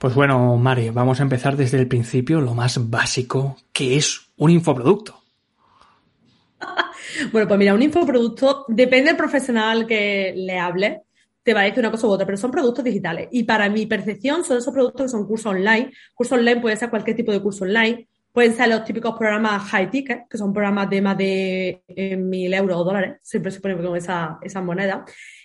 Pues bueno, Mari, vamos a empezar desde el principio, lo más básico, que es un infoproducto. bueno, pues mira, un infoproducto depende del profesional que le hable, te va a decir una cosa u otra, pero son productos digitales. Y para mi percepción son esos productos que son cursos online. Curso online puede ser cualquier tipo de curso online. Pueden ser los típicos programas high ticket, que son programas de más de eh, mil euros o dólares, siempre se pone con esa, esas monedas.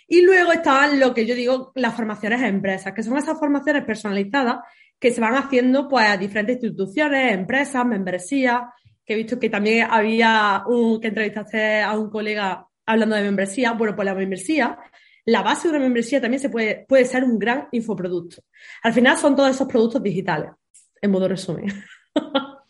Y luego están lo que yo digo, las formaciones a empresas, que son esas formaciones personalizadas que se van haciendo pues, a diferentes instituciones, empresas, membresías, que he visto que también había un, que entrevistaste a un colega hablando de membresía. Bueno, pues la membresía, la base de una membresía también se puede, puede ser un gran infoproducto. Al final son todos esos productos digitales, en modo resumen. o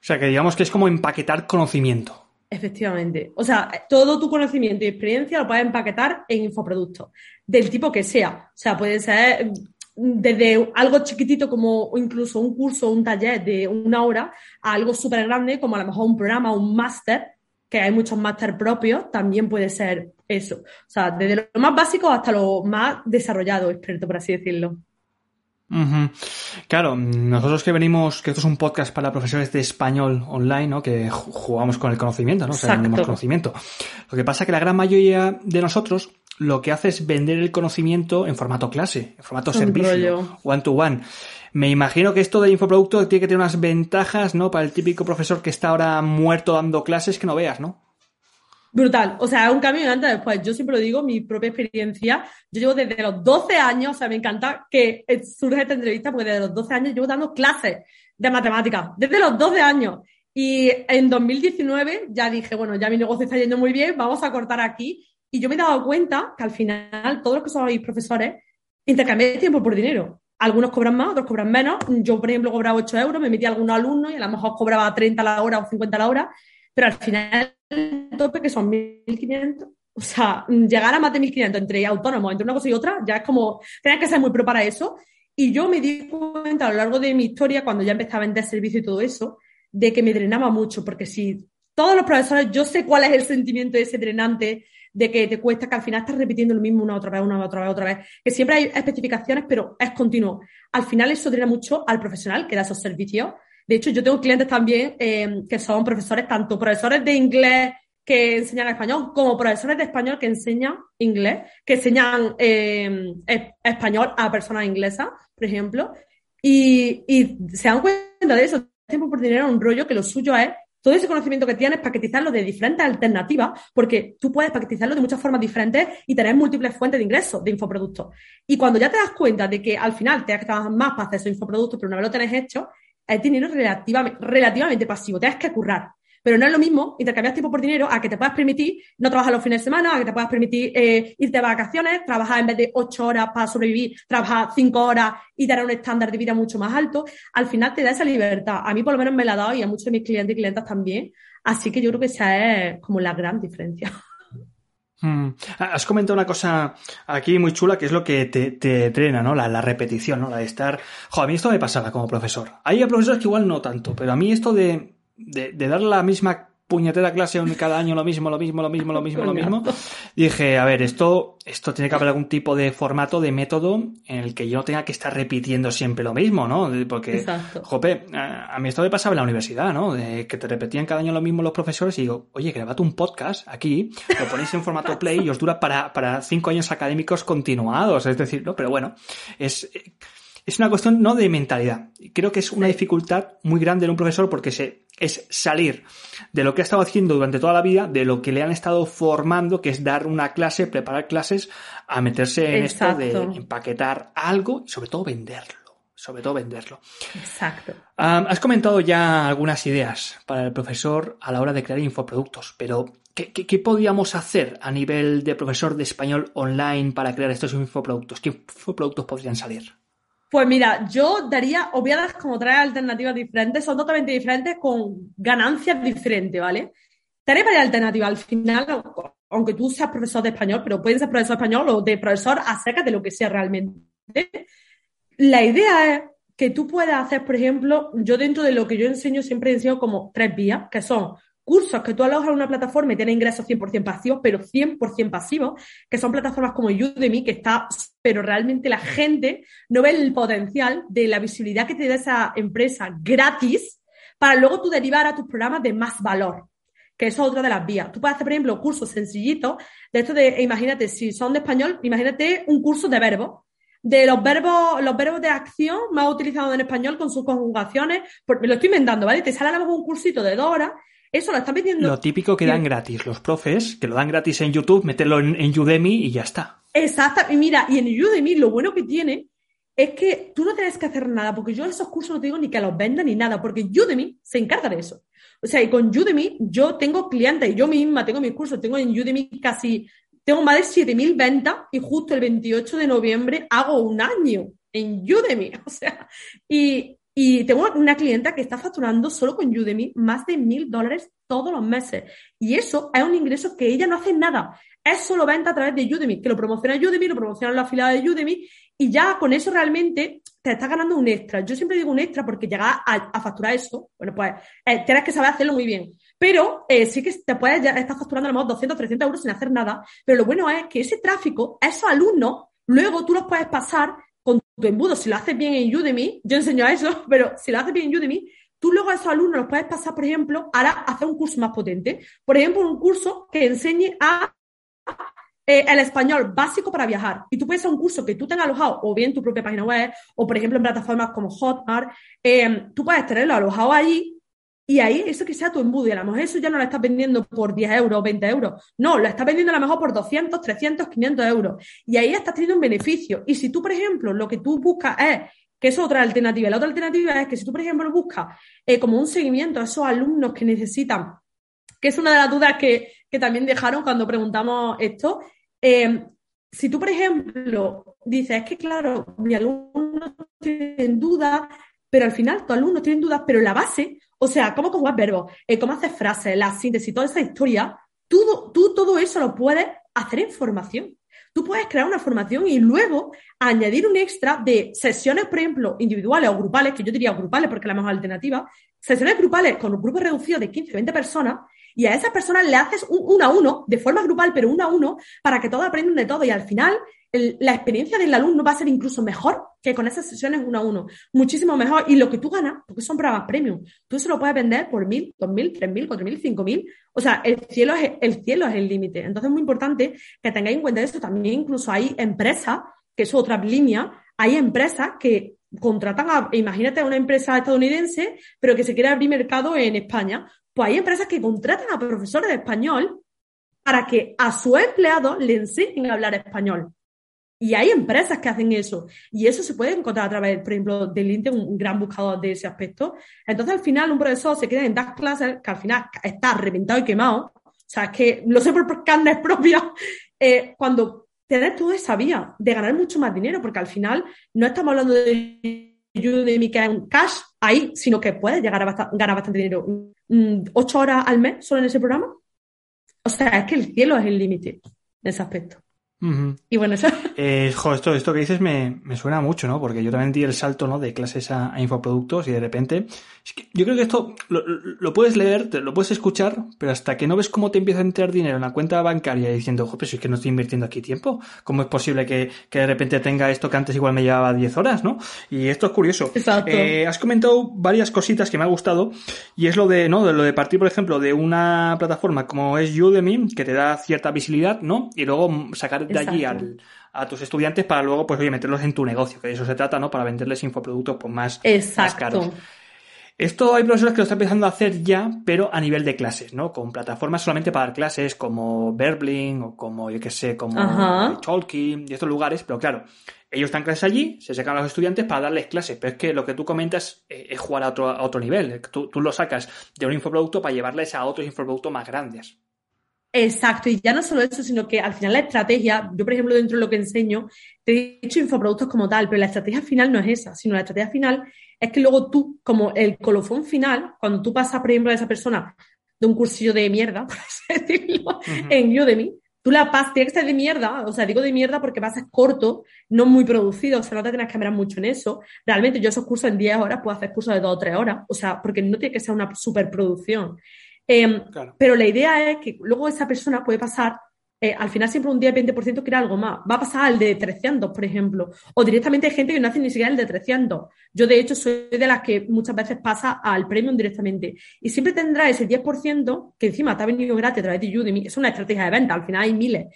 sea, que digamos que es como empaquetar conocimiento. Efectivamente. O sea, todo tu conocimiento y experiencia lo puedes empaquetar en infoproductos, del tipo que sea. O sea, puede ser desde algo chiquitito como incluso un curso, un taller de una hora, a algo súper grande como a lo mejor un programa, un máster, que hay muchos máster propios, también puede ser eso. O sea, desde lo más básico hasta lo más desarrollado, experto, por así decirlo. Claro, nosotros que venimos, que esto es un podcast para profesores de español online, ¿no? Que jugamos con el conocimiento, ¿no? O sea, tenemos conocimiento. Lo que pasa es que la gran mayoría de nosotros lo que hace es vender el conocimiento en formato clase, en formato servicio, one to one. Me imagino que esto de infoproducto tiene que tener unas ventajas, ¿no? Para el típico profesor que está ahora muerto dando clases que no veas, ¿no? Brutal. O sea, un cambio antes después. Yo siempre lo digo, mi propia experiencia. Yo llevo desde los 12 años, o sea, me encanta que surge esta entrevista porque desde los 12 años llevo dando clases de matemáticas. Desde los 12 años. Y en 2019 ya dije, bueno, ya mi negocio está yendo muy bien, vamos a cortar aquí. Y yo me he dado cuenta que al final todos los que sois profesores intercambian tiempo por dinero. Algunos cobran más, otros cobran menos. Yo, por ejemplo, cobraba 8 euros, me metí a algunos alumnos y a lo mejor cobraba 30 la hora o 50 la hora. Pero al final el tope que son 1.500. O sea, llegar a más de 1.500 entre autónomos, entre una cosa y otra, ya es como, tenías que ser muy pro para eso. Y yo me di cuenta a lo largo de mi historia, cuando ya empezaba a vender servicio y todo eso, de que me drenaba mucho, porque si todos los profesores, yo sé cuál es el sentimiento de ese drenante, de que te cuesta que al final estás repitiendo lo mismo una otra vez, una otra vez, otra vez, que siempre hay especificaciones, pero es continuo. Al final eso drena mucho al profesional que da esos servicios de hecho, yo tengo clientes también eh, que son profesores, tanto profesores de inglés que enseñan español, como profesores de español que enseñan inglés, que enseñan eh, español a personas inglesas, por ejemplo, y, se dan cuenta de eso. Tiempo por dinero un rollo que lo suyo es todo ese conocimiento que tienes, paquetizarlo de diferentes alternativas, porque tú puedes paquetizarlo de muchas formas diferentes y tener múltiples fuentes de ingresos de infoproductos. Y cuando ya te das cuenta de que al final te que trabajar más para hacer esos infoproductos, pero una vez lo tenés hecho, es dinero relativamente, relativamente pasivo, tienes que currar. Pero no es lo mismo intercambiar tiempo por dinero a que te puedas permitir no trabajar los fines de semana, a que te puedas permitir eh, irte de vacaciones, trabajar en vez de ocho horas para sobrevivir, trabajar cinco horas y tener un estándar de vida mucho más alto. Al final te da esa libertad. A mí por lo menos me la ha dado y a muchos de mis clientes y clientas también. Así que yo creo que esa es como la gran diferencia. Mm. Has comentado una cosa aquí muy chula que es lo que te, te trena, ¿no? La, repetición, ¿no? La de estar. Jo, a mí esto me pasaba como profesor. Hay profesores que igual no tanto, pero a mí esto de, de, de dar la misma puñetera clase cada año lo mismo, lo mismo, lo mismo, lo mismo, lo mismo. dije, a ver, esto, esto tiene que haber algún tipo de formato, de método en el que yo no tenga que estar repitiendo siempre lo mismo, ¿no? Porque, jope, a mí esto me pasaba en la universidad, ¿no? De que te repetían cada año lo mismo los profesores y digo, oye, grabate un podcast aquí, lo ponéis en formato play y os dura para, para cinco años académicos continuados. Es decir, ¿no? Pero bueno, es, es una cuestión no de mentalidad. Creo que es una dificultad muy grande en un profesor porque se, es salir de lo que ha estado haciendo durante toda la vida, de lo que le han estado formando, que es dar una clase, preparar clases, a meterse en esto de empaquetar algo y sobre todo venderlo. Sobre todo venderlo. Exacto. has comentado ya algunas ideas para el profesor a la hora de crear infoproductos, pero ¿qué, qué podríamos hacer a nivel de profesor de español online para crear estos infoproductos? ¿Qué infoproductos podrían salir? Pues mira, yo daría, obviadas como tres alternativas diferentes, son totalmente diferentes con ganancias diferentes, ¿vale? Daré varias alternativas. Al final, aunque tú seas profesor de español, pero puedes ser profesor de español o de profesor acerca de lo que sea realmente. La idea es que tú puedas hacer, por ejemplo, yo dentro de lo que yo enseño siempre enseño como tres vías, que son cursos que tú alojas en una plataforma y tienes ingresos 100% pasivos, pero 100% pasivos, que son plataformas como Udemy, que está, pero realmente la gente no ve el potencial de la visibilidad que te da esa empresa gratis para luego tú derivar a tus programas de más valor que es otra de las vías. Tú puedes hacer, por ejemplo, cursos sencillitos de esto de, imagínate, si son de español, imagínate un curso de verbos, de los verbos, los verbos de acción más utilizados en español con sus conjugaciones, me lo estoy inventando, ¿vale? Te sale a lo mejor un cursito de dos horas, eso lo están vendiendo. Lo típico que dan gratis los profes, que lo dan gratis en YouTube, meterlo en, Udemy y ya está. Exacto, y mira, y en Udemy lo bueno que tiene es que tú no tienes que hacer nada, porque yo esos cursos no te digo ni que los vendan ni nada, porque Udemy se encarga de eso. O sea, y con Udemy yo tengo clientes, y yo misma tengo mis cursos, tengo en Udemy casi, tengo más de 7.000 ventas y justo el 28 de noviembre hago un año en Udemy. O sea, y, y tengo una clienta que está facturando solo con Udemy más de mil dólares todos los meses. Y eso es un ingreso que ella no hace nada. Es solo venta a través de Udemy, que lo promociona Udemy, lo promociona la afiliada de Udemy y ya con eso realmente te estás ganando un extra. Yo siempre digo un extra porque llegar a, facturar eso, bueno, pues eh, tienes que saber hacerlo muy bien. Pero eh, sí que te puedes ya estar facturando a lo mejor 200, 300 euros sin hacer nada. Pero lo bueno es que ese tráfico, esos alumnos, luego tú los puedes pasar tu embudo. Si lo haces bien en Udemy, yo enseño a eso, pero si lo haces bien en Udemy, tú luego a esos alumnos los puedes pasar, por ejemplo, a hacer un curso más potente. Por ejemplo, un curso que enseñe a eh, el español básico para viajar. Y tú puedes hacer un curso que tú tengas alojado o bien en tu propia página web o, por ejemplo, en plataformas como Hotmart. Eh, tú puedes tenerlo alojado allí y ahí eso que sea tu embudo. Y a lo mejor eso ya no lo estás vendiendo por 10 euros o 20 euros. No, lo estás vendiendo a lo mejor por 200, 300, 500 euros. Y ahí estás teniendo un beneficio. Y si tú, por ejemplo, lo que tú buscas es que es otra alternativa. La otra alternativa es que si tú, por ejemplo, buscas eh, como un seguimiento a esos alumnos que necesitan, que es una de las dudas que, que también dejaron cuando preguntamos esto, eh, si tú, por ejemplo, dices, es que claro, mi alumno tiene dudas, pero al final tus alumnos tienen dudas, pero la base, o sea, cómo conjugas verbos, eh, cómo haces frases, la síntesis, toda esa historia, tú, tú todo eso lo puedes hacer en formación. Tú puedes crear una formación y luego añadir un extra de sesiones, por ejemplo, individuales o grupales, que yo diría grupales porque es la mejor alternativa, sesiones grupales con un grupo reducido de 15, 20 personas, y a esas personas le haces un uno a uno, de forma grupal, pero uno a uno, para que todos aprendan de todo. Y al final, la experiencia del alumno va a ser incluso mejor que con esas sesiones uno a uno. Muchísimo mejor. Y lo que tú ganas, porque son programas premium, tú se lo puedes vender por mil, dos mil, tres mil, cuatro mil, cinco mil. O sea, el cielo es el cielo es el límite. Entonces es muy importante que tengáis en cuenta eso. También incluso hay empresas, que es otra línea, hay empresas que contratan a, imagínate, una empresa estadounidense, pero que se quiere abrir mercado en España. Pues hay empresas que contratan a profesores de español para que a su empleado le enseñen a hablar español. Y hay empresas que hacen eso. Y eso se puede encontrar a través, por ejemplo, de LinkedIn, un gran buscador de ese aspecto. Entonces, al final, un profesor se queda en dar clases que al final está reventado y quemado. O sea, es que lo sé por carnes propias. Eh, cuando tienes toda esa vía de ganar mucho más dinero, porque al final no estamos hablando de Udemy que es un cash ahí, sino que puedes llegar a ganar bastante dinero. Mm, ¿Ocho horas al mes solo en ese programa? O sea, es que el cielo es el límite en ese aspecto. Y bueno, eso. Eh, esto, esto que dices me, me, suena mucho, ¿no? Porque yo también di el salto, ¿no? De clases a, infoproductos y de repente. yo creo que esto lo, lo, puedes leer, lo puedes escuchar, pero hasta que no ves cómo te empieza a entrar dinero en la cuenta bancaria diciendo, ojo, pero si es que no estoy invirtiendo aquí tiempo, ¿cómo es posible que, que de repente tenga esto que antes igual me llevaba 10 horas, ¿no? Y esto es curioso. Exacto. Eh, has comentado varias cositas que me ha gustado y es lo de, ¿no? De lo de partir, por ejemplo, de una plataforma como es Udemy, que te da cierta visibilidad, ¿no? Y luego sacar de allí a tus estudiantes para luego, pues, oye, meterlos en tu negocio, que de eso se trata, ¿no? Para venderles infoproductos, pues, más, más caros. Esto hay profesores que lo están empezando a hacer ya, pero a nivel de clases, ¿no? Con plataformas solamente para dar clases como Verbling o como, yo qué sé, como Talking y estos lugares, pero claro, ellos están clases allí, se sacan a los estudiantes para darles clases, pero es que lo que tú comentas eh, es jugar a otro, a otro nivel. Tú, tú lo sacas de un infoproducto para llevarles a otros infoproductos más grandes. Exacto, y ya no solo eso, sino que al final la estrategia, yo por ejemplo dentro de lo que enseño, te he dicho infoproductos como tal, pero la estrategia final no es esa, sino la estrategia final es que luego tú, como el colofón final, cuando tú pasas, por ejemplo, a esa persona de un cursillo de mierda, por así decirlo, en Udemy, tú la pasas, tiene que ser de mierda, o sea, digo de mierda porque vas a ser corto, no muy producido, o sea, no te tienes que mirar mucho en eso. Realmente yo esos cursos en 10 horas puedo hacer cursos de 2 o 3 horas, o sea, porque no tiene que ser una superproducción. Em, pero la idea es que luego esa persona puede pasar eh, al final siempre un 10-20% quiere algo más. Va a pasar al de 300, por ejemplo. O directamente hay gente que no hace ni siquiera el de 300. Yo, de hecho, soy de las que muchas veces pasa al premium directamente. Y siempre tendrá ese 10% que encima te ha venido gratis a través de Udemy. Es una estrategia de venta. Al final hay miles.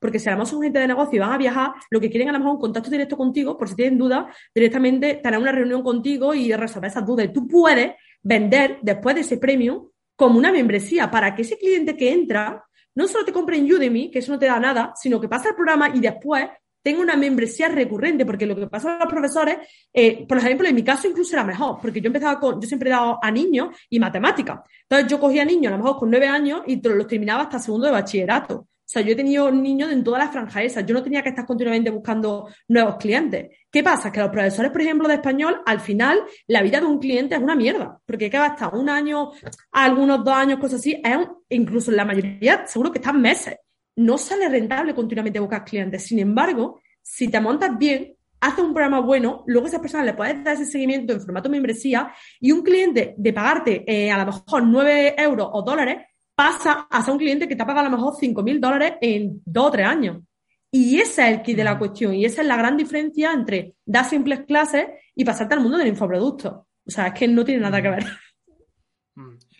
Porque si además son gente de negocio y van a viajar, lo que quieren a lo mejor un contacto directo contigo, por si tienen dudas, directamente tener una reunión contigo y resolver esas dudas. Y tú puedes vender después de ese premium como una membresía para que ese cliente que entra no solo te compre en Udemy, que eso no te da nada, sino que pasa el programa y después tenga una membresía recurrente, porque lo que pasa a los profesores, eh, por ejemplo, en mi caso incluso era mejor, porque yo empezaba con, yo siempre he dado a niños y matemáticas. Entonces yo cogía niños a lo mejor con nueve años y los terminaba hasta segundo de bachillerato. O sea, yo he tenido niños en todas las franjas esas. Yo no tenía que estar continuamente buscando nuevos clientes. ¿Qué pasa? Que los profesores, por ejemplo, de español, al final, la vida de un cliente es una mierda. Porque que va hasta un año, algunos dos años, cosas así. Es incluso en la mayoría, seguro que están meses. No sale rentable continuamente buscar clientes. Sin embargo, si te montas bien, haces un programa bueno, luego a esa persona le puedes dar ese seguimiento en formato membresía y un cliente de pagarte eh, a lo mejor 9 euros o dólares pasa a ser un cliente que te ha pagado a lo mejor 5.000 dólares en dos o tres años. Y ese es el kit de la cuestión. Y esa es la gran diferencia entre dar simples clases y pasarte al mundo del infoproducto. O sea, es que no tiene nada que ver.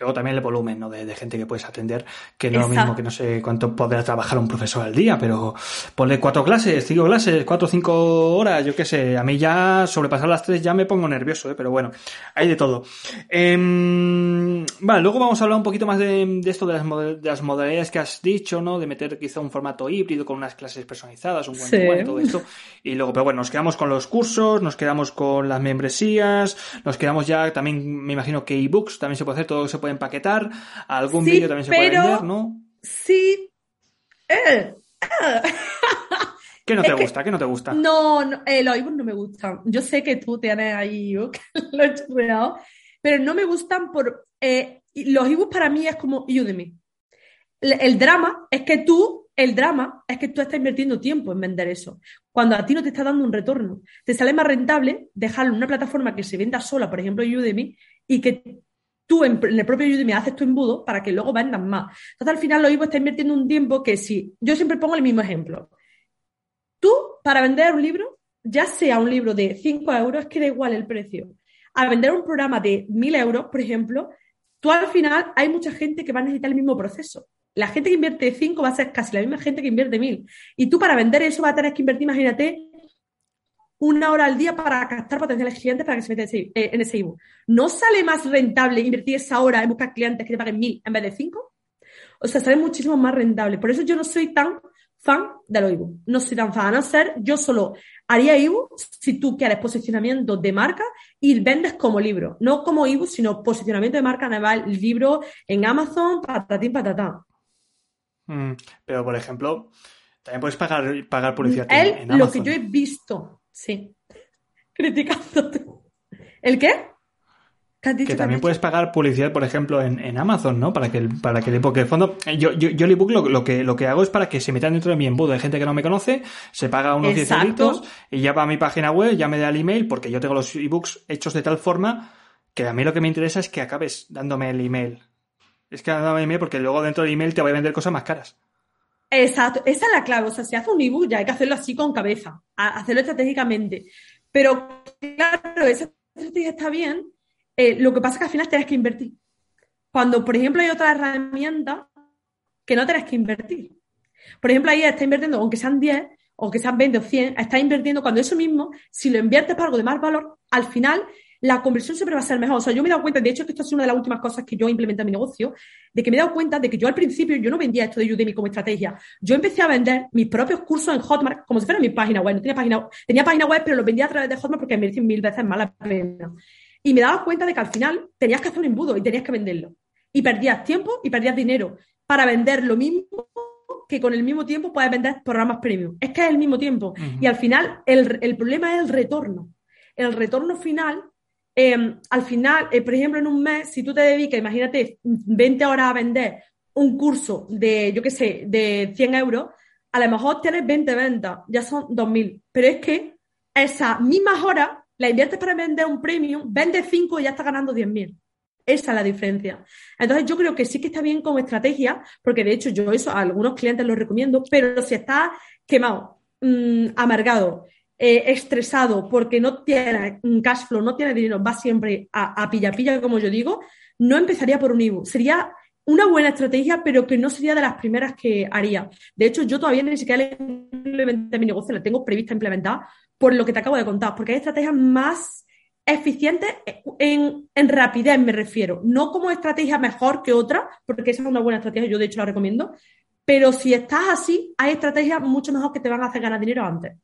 Luego también el volumen ¿no? de, gente que puedes atender, que no es lo mismo que no sé cuánto podrá trabajar un profesor al día, pero ponle cuatro clases, cinco clases, cuatro o cinco horas, yo qué sé. A mí ya sobrepasar las tres ya me pongo nervioso, ¿eh? pero bueno, hay de todo. Eh, vale, luego vamos a hablar un poquito más de, esto de las, de las, modalidades que has dicho, ¿no? De meter quizá un formato híbrido con unas clases personalizadas, un buen todo esto. Y luego, pero bueno, nos quedamos con los cursos, nos quedamos con las membresías, nos quedamos ya también, me imagino que ebooks también se puede hacer, todo se puede empaquetar, algún vídeo también se puede vender, ¿no? Sí. Eh, ¿Qué no te gusta? ¿Qué no te gusta? No, no eh, los ebooks no me gustan. Yo sé que tú tienes ahí lo he churreado, pero no me gustan por... Eh, los ebooks para mí es como Udemy. El, el drama es que tú, el drama es que tú estás invirtiendo tiempo en vender eso. Cuando a ti no te está dando un retorno. Te sale más rentable dejarlo en una plataforma que se venda sola, por ejemplo Udemy, y que tú en, el propio Udemy haces tu embudo para que luego vendan más. Entonces, al final, lo mismo está invirtiendo un tiempo que si yo siempre pongo el mismo ejemplo. Tú, para vender un libro, ya sea un libro de 5 euros, que da igual el precio. Al vender un programa de 1000 euros, por ejemplo, tú al final hay mucha gente que va a necesitar el mismo proceso. La gente que invierte 5 va a ser casi la misma gente que invierte 1000. Y tú para vender eso vas a tener que invertir, imagínate, una hora al día para captar potenciales clientes para que se metan en ese ebook. ¿No sale más rentable invertir esa hora en buscar clientes que te paguen mil en vez de cinco? O sea, sale muchísimo más rentable. Por eso yo no soy tan fan de los ebooks. No soy tan fan. A no ser, yo solo haría ebook si tú quieres posicionamiento de marca y vendes como libro. No como ebook, sino posicionamiento de marca el libro en Amazon, patatín, patatá. Mm, pero, por ejemplo, también puedes pagar, pagar publicidad en, Amazon. Lo que yo he visto Sí. Criticándote. ¿El qué? que también puedes pagar publicidad, por ejemplo, en, Amazon, ¿no? Para que el, para que el ebook, el fondo, yo, yo, yo el ebook lo, que, lo que hago es para que se metan dentro de mi embudo. Hay gente que no me conoce, se paga unos 10 euros y ya va a mi página web, ya me da el email, porque yo tengo los ebooks hechos de tal forma que a mí lo que me interesa es que acabes dándome el email. Es que dándome el email porque luego dentro del email te voy a vender cosas más caras. Exacto, esa es la clave. O sea, si hace un ebook ya hay que hacerlo así con cabeza, hacerlo estratégicamente. Pero claro, esa estrategia está bien. Eh, lo que pasa es que al final tienes que invertir. Cuando, por ejemplo, hay otra herramienta que no tienes que invertir. Por ejemplo, ahí está invirtiendo, aunque sean 10, o que sean 20 o 100, está invirtiendo cuando eso mismo, si lo inviertes para algo de más valor, al final la conversión siempre va a ser mejor. O sea, yo me he dado cuenta, de hecho, que esto es una de las últimas cosas que yo implementé en mi negocio, de que me he dado cuenta de que yo al principio yo no vendía esto de Udemy como estrategia. Yo empecé a vender mis propios cursos en Hotmart como si fuera mi página web. No tenía página, tenía página web, pero los vendía a través de Hotmart porque me merecen mil veces más la pena. Y me daba cuenta de que al final tenías que hacer un embudo y tenías que venderlo. Y perdías tiempo y perdías dinero para vender lo mismo que con el mismo tiempo puedes vender programas premium. Es que es el mismo tiempo. Y al final el, el problema es el retorno. El retorno final Em, al final, eh, por ejemplo, en un mes, si tú te dedicas, imagínate, 20 horas a vender un curso de, yo qué sé, de 100 euros, a lo mejor tienes 20 ventas, ya son 2.000. Pero es que esas mismas horas las inviertes para vender un premium, vendes 5 y ya estás ganando 10.000. Esa es la diferencia. Entonces yo creo que sí que está bien como estrategia, porque de hecho yo eso a algunos clientes lo recomiendo, pero si estás quemado, mm, amargado, eh, estresado porque no tiene cash flow, no tiene dinero, va siempre a, a pilla como yo digo, no empezaría por un ebook. Sería una buena estrategia, pero que no sería de las primeras que haría. De hecho, yo todavía ni siquiera implementé mi negocio, la tengo prevista implementar por lo que te acabo de contar, porque hay estrategias más eficientes en, en rapidez, me refiero. No como estrategia mejor que otra, porque esa es una buena estrategia, yo de hecho la recomiendo, pero si estás así, hay estrategias mucho mejor que te van a hacer ganar dinero antes.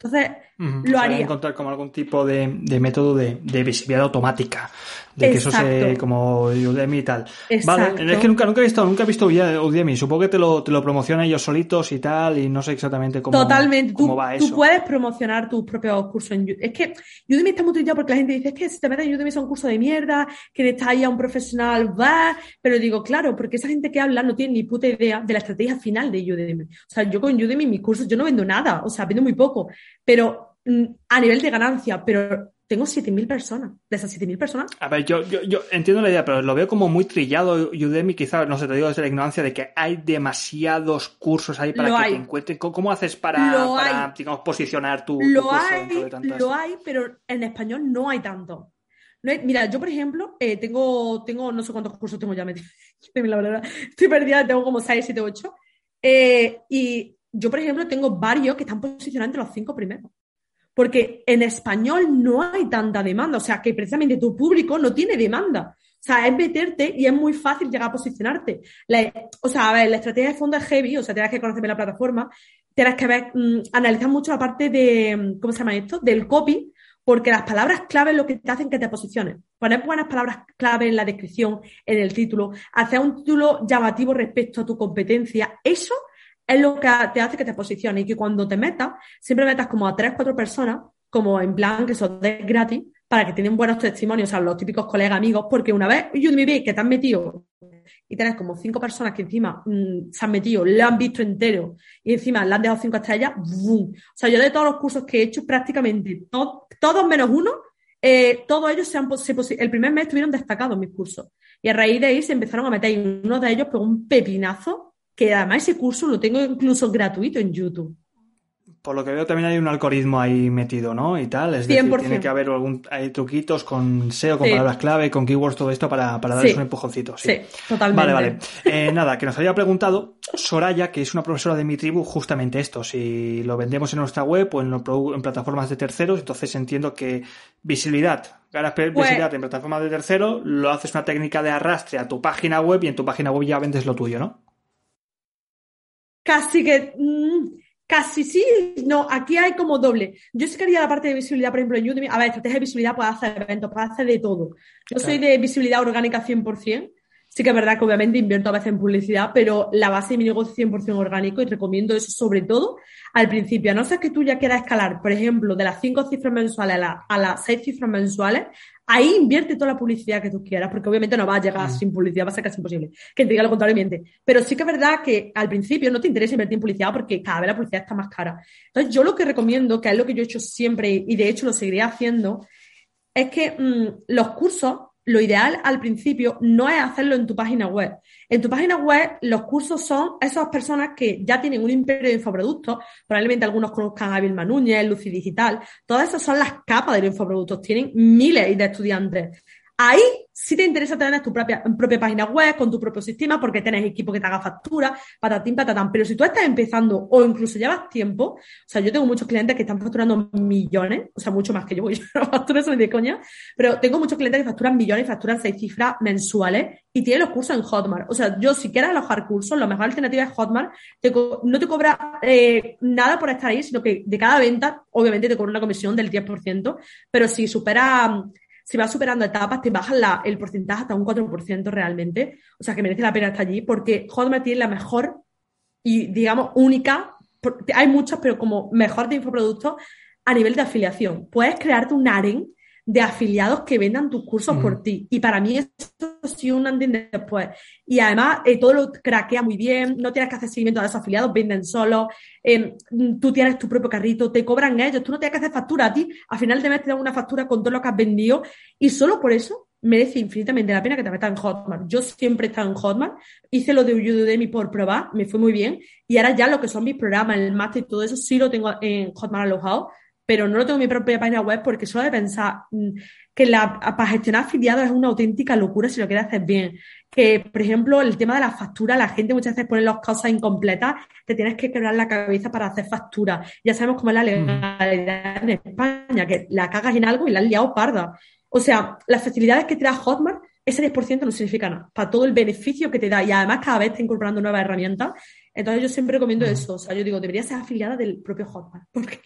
Entonces, lo haría. encontrar como algún tipo de, método de, visibilidad automática, de que eso se, como Udemy y tal. Vale, es que nunca, nunca he visto, nunca he visto Udemy, supongo que te lo, te lo promocionan ellos solitos y tal, y no sé exactamente cómo, Totalmente. cómo tú, va eso. Tú puedes promocionar tus propios cursos en Udemy. Es que Udemy está muy utilizado porque la gente dice, es que si te metes en Udemy son cursos de mierda, que está ahí a un profesional, va, pero digo, claro, porque esa gente que habla no tiene ni puta idea de la estrategia final de Udemy. O sea, yo con Udemy mis cursos, yo no vendo nada, o sea, vendo muy poco pero mm, a nivel de ganancia, pero tengo 7.000 personas. De esas 7.000 personas. A ver, yo, yo, yo, entiendo la idea, pero lo veo como muy trillado Udemy, quizás, no sé, te digo desde la ignorancia de que hay demasiados cursos ahí para que te encuentren. ¿Cómo, haces para, digamos, posicionar tu, lo hay, Lo hay, pero en español no hay tanto. mira, yo, por ejemplo, eh, tengo, tengo, no sé cuántos cursos tengo ya metidos. estoy perdida, tengo como 6, 7, 8. y yo, por ejemplo, tengo varios que están posicionados entre los cinco primeros. Porque en español no hay tanta demanda. O sea, que precisamente tu público no tiene demanda. O sea, es meterte y es muy fácil llegar a posicionarte. o sea, a ver, la estrategia de fondo es heavy, o sea, tienes que conocer la plataforma, tienes que ver, mm, analizar mucho la parte de, mm, ¿cómo se llama esto? Del copy, porque las palabras clave es lo que te hacen que te posiciones. Poner buenas palabras clave en la descripción, en el título, hacer un título llamativo respecto a tu competencia, eso es lo que te hace que te posiciones y que cuando te metas, siempre metas como a tres, cuatro personas, como en plan que son de gratis, para que tienen buenos testimonios, sea, los típicos colegas amigos, porque una vez Udemy que te han metido y tienes como cinco personas que encima mm, se han metido, le han visto entero y encima le han dejado cinco estrellas, ¡bum! O sea, yo de todos los cursos que he hecho, prácticamente todos menos uno, eh, todos ellos se han el primer mes estuvieron destacados mis cursos. Y a raíz de ahí se empezaron a meter y uno de ellos pegó un pepinazo que además ese curso lo tengo incluso gratuito en YouTube. Por lo que veo también hay un algoritmo ahí metido, ¿no? Y tal. Es decir, tiene que haber algún, hay truquitos con SEO, con palabras clave, con keywords, todo esto para, para darles un empujoncito. Sí. totalmente. Vale, vale. Eh, nada, que nos había preguntado Soraya, que es una profesora de mi tribu, justamente esto. Si lo vendemos en nuestra web o en, en plataformas de terceros, entonces entiendo que visibilidad, ganas pues visibilidad en plataformas de terceros, lo haces una técnica de arrastre a tu página web y en tu página web ya vendes lo tuyo, ¿no? Casi que, mm, casi sí, no, aquí hay como doble. Yo sí quería la parte de visibilidad, por ejemplo, en Udemy. A ver, estrategia de visibilidad puede hacer eventos, puede hacer de todo. Yo soy de visibilidad orgánica 100%. Sí que es verdad que obviamente invierto a veces en publicidad, pero la base de mi negocio es 100% orgánico y recomiendo eso sobre todo al principio. A no ser que tú ya quieras escalar, por ejemplo, de las cinco cifras mensuales a, a las seis cifras mensuales, ahí invierte toda la publicidad que tú quieras, porque obviamente no va a llegar mm. sin publicidad, va a ser casi imposible. Que te diga lo contrario, miente. Pero sí que es verdad que al principio no te interesa invertir en publicidad porque cada vez la publicidad está más cara. Entonces, yo lo que recomiendo, que es lo que yo he hecho siempre y de hecho lo seguiré haciendo, es que mm, los cursos lo ideal al principio no es hacerlo en tu página web. En tu página web, los cursos son esas personas que ya tienen un imperio de infoproductos, probablemente algunos conozcan a Vilma Núñez, Lucy Digital, todas esas son las capas de los infoproductos, tienen miles de estudiantes. Ahí sí te interesa tener tu propia, propia página web con tu propio sistema porque tienes equipo que te haga factura, patatín, patatán. Pero si tú estás empezando o incluso llevas tiempo, o sea, yo tengo muchos clientes que están facturando millones, o sea, mucho más que yo, porque yo no facturo eso de coña, pero tengo muchos clientes que facturan millones facturan seis cifras mensuales y tienen los cursos en Hotmart. O sea, yo si quieres alojar cursos, la mejor alternativa es Hotmart. no te cobra eh, nada por estar ahí, sino que de cada venta, obviamente te cobra una comisión del 10%, pero si supera si vas superando etapas, te bajan el porcentaje hasta un 4% realmente. O sea, que merece la pena estar allí porque Hotmart tiene la mejor y, digamos, única, hay muchas, pero como mejor de infoproductos a nivel de afiliación. Puedes crearte un AREN de afiliados que vendan tus cursos por ti. Y para mí esto sí un antes después. Y además eh, todo lo craquea muy bien, no tienes que hacer seguimiento a esos afiliados, venden solo, em, tú tienes tu propio carrito, te cobran ellos, tú no tienes que hacer factura a ti, al final te dan una factura con todo lo que has vendido y solo por eso merece infinitamente la pena que te metas en Hotmart. Yo siempre he estado en Hotmart, hice lo de Udemy por probar, me fue muy bien, y ahora ya lo que son mis programas, el máster y todo eso, sí lo tengo en Hotmart alojado, pero no lo tengo en mi propia página web porque solo de pensar mm, que la, para gestionar afiliados es una auténtica locura si lo quieres hacer bien. Que, por ejemplo, el tema de la factura, la gente muchas veces pone las cosas incompletas, te tienes que quebrar la cabeza para hacer factura. Ya sabemos cómo es la legalidad en España, que la cagas en algo y la has liado parda. O sea, las facilidades que te da Hotmart, ese 10% no significa nada, para todo el beneficio que te da. Y además cada vez está incorporando nuevas herramientas. Entonces yo siempre recomiendo eso. O sea, yo digo, debería ser afiliada del propio Hotmart. Porque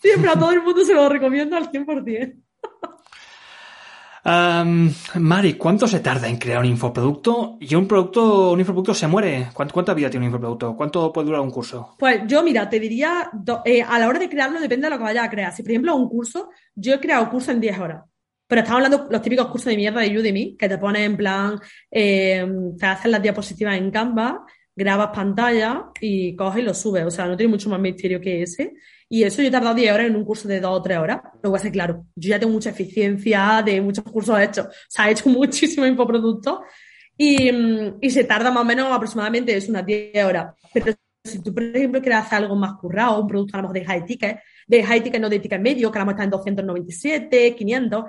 siempre a todo el mundo se lo recomiendo al 100%. Mari, ¿cuánto se tarda en crear un infoproducto? Y un producto, un infoproducto se muere. ¿Cuánta vida tiene un infoproducto? ¿Cuánto puede durar un curso? Pues yo, mira, te diría, eh, a la hora de crearlo depende de lo que vayas a crear. Si, por ejemplo, un curso, yo he creado curso en 10 horas. Pero estamos hablando los típicos cursos de mierda de Udemy, que te ponen en plan, eh, te hacen las diapositivas en Canva, grabas pantalla y coges y lo subes. O sea, no tiene mucho más misterio que ese. Y eso yo he tardado 10 horas en un curso de 2 o 3 horas. Lo voy a ser claro. Yo ya tengo mucha eficiencia de muchos cursos hechos. O sea, he hecho muchísimo infoproducto y, mm, y se tarda más o menos aproximadamente es unas 10 horas. Pero si tú, por ejemplo, quieres hacer algo más currado, un producto a lo mejor de high ticket, de high ticket no de ticket medio, que a lo mejor está en 297, 500,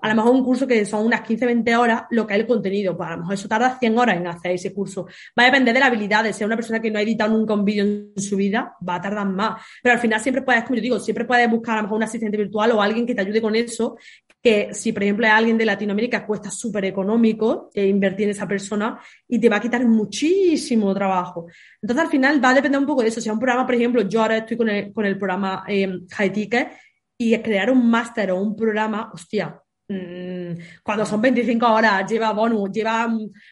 a lo mejor un curso que son unas 15, 20 horas, lo que es el contenido, pues a lo mejor eso tarda 100 horas en hacer ese curso. Va a depender de la habilidad, de ser una persona que no ha editado nunca un vídeo en su vida, va a tardar más. Pero al final siempre puedes, como yo digo, siempre puedes buscar a lo mejor un asistente virtual o alguien que te ayude con eso, que si por ejemplo es alguien de Latinoamérica cuesta súper económico eh, invertir en esa persona y te va a quitar muchísimo trabajo. Entonces al final va a depender un poco de eso. Si es un programa, por ejemplo, yo ahora estoy con el, con el programa eh, High Ticket y crear un máster o un programa, hostia, cuando son 25 horas, lleva bonus, lleva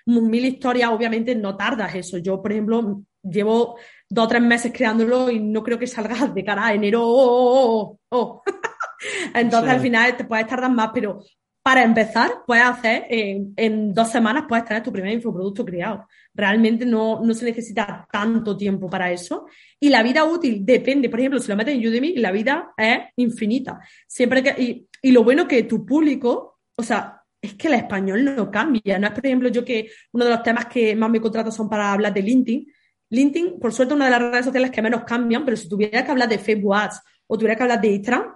mil historias, obviamente no tardas eso. Yo, por ejemplo, llevo dos o tres meses creándolo y no creo que salga de cara a enero. Oh, oh, oh, Entonces al final te puedes tardar más, pero para empezar, puedes hacer en, dos semanas, puedes tener tu primer infoproducto creado. Realmente no, no se necesita tanto tiempo para eso. Y la vida útil depende, por ejemplo, si lo metes en Udemy, la vida es infinita. Siempre que, y lo bueno que tu público, o sea, es que el español no cambia. No es, por ejemplo, yo que uno de los temas que más me contrato son para hablar de LinkedIn. LinkedIn, por suerte, una de las redes sociales que menos cambian, pero si tuviera que hablar de Facebook Ads o tuviera que hablar de Instagram,